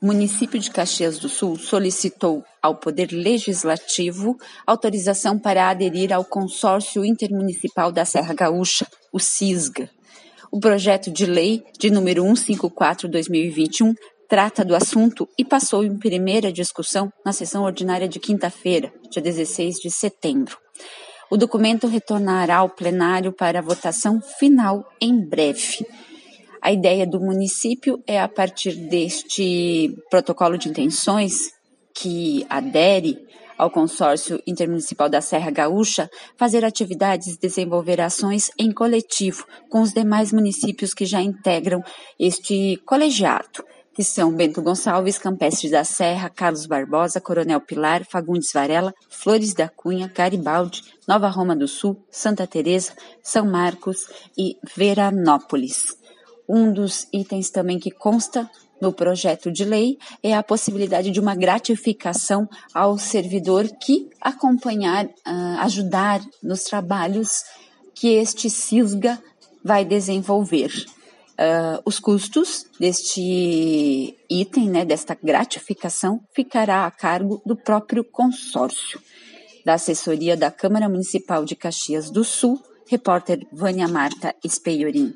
o município de Caxias do Sul solicitou ao Poder Legislativo autorização para aderir ao Consórcio Intermunicipal da Serra Gaúcha, o CISGA. O projeto de lei de número 154/2021 trata do assunto e passou em primeira discussão na sessão ordinária de quinta-feira, dia 16 de setembro. O documento retornará ao plenário para votação final em breve. A ideia do município é, a partir deste protocolo de intenções, que adere ao consórcio intermunicipal da Serra Gaúcha, fazer atividades e desenvolver ações em coletivo com os demais municípios que já integram este colegiado, que são Bento Gonçalves, Campestre da Serra, Carlos Barbosa, Coronel Pilar, Fagundes Varela, Flores da Cunha, Garibaldi, Nova Roma do Sul, Santa Teresa, São Marcos e Veranópolis. Um dos itens também que consta no projeto de lei é a possibilidade de uma gratificação ao servidor que acompanhar, uh, ajudar nos trabalhos que este CISGA vai desenvolver. Uh, os custos deste item, né, desta gratificação, ficará a cargo do próprio consórcio. Da assessoria da Câmara Municipal de Caxias do Sul, repórter Vânia Marta Espeiorim.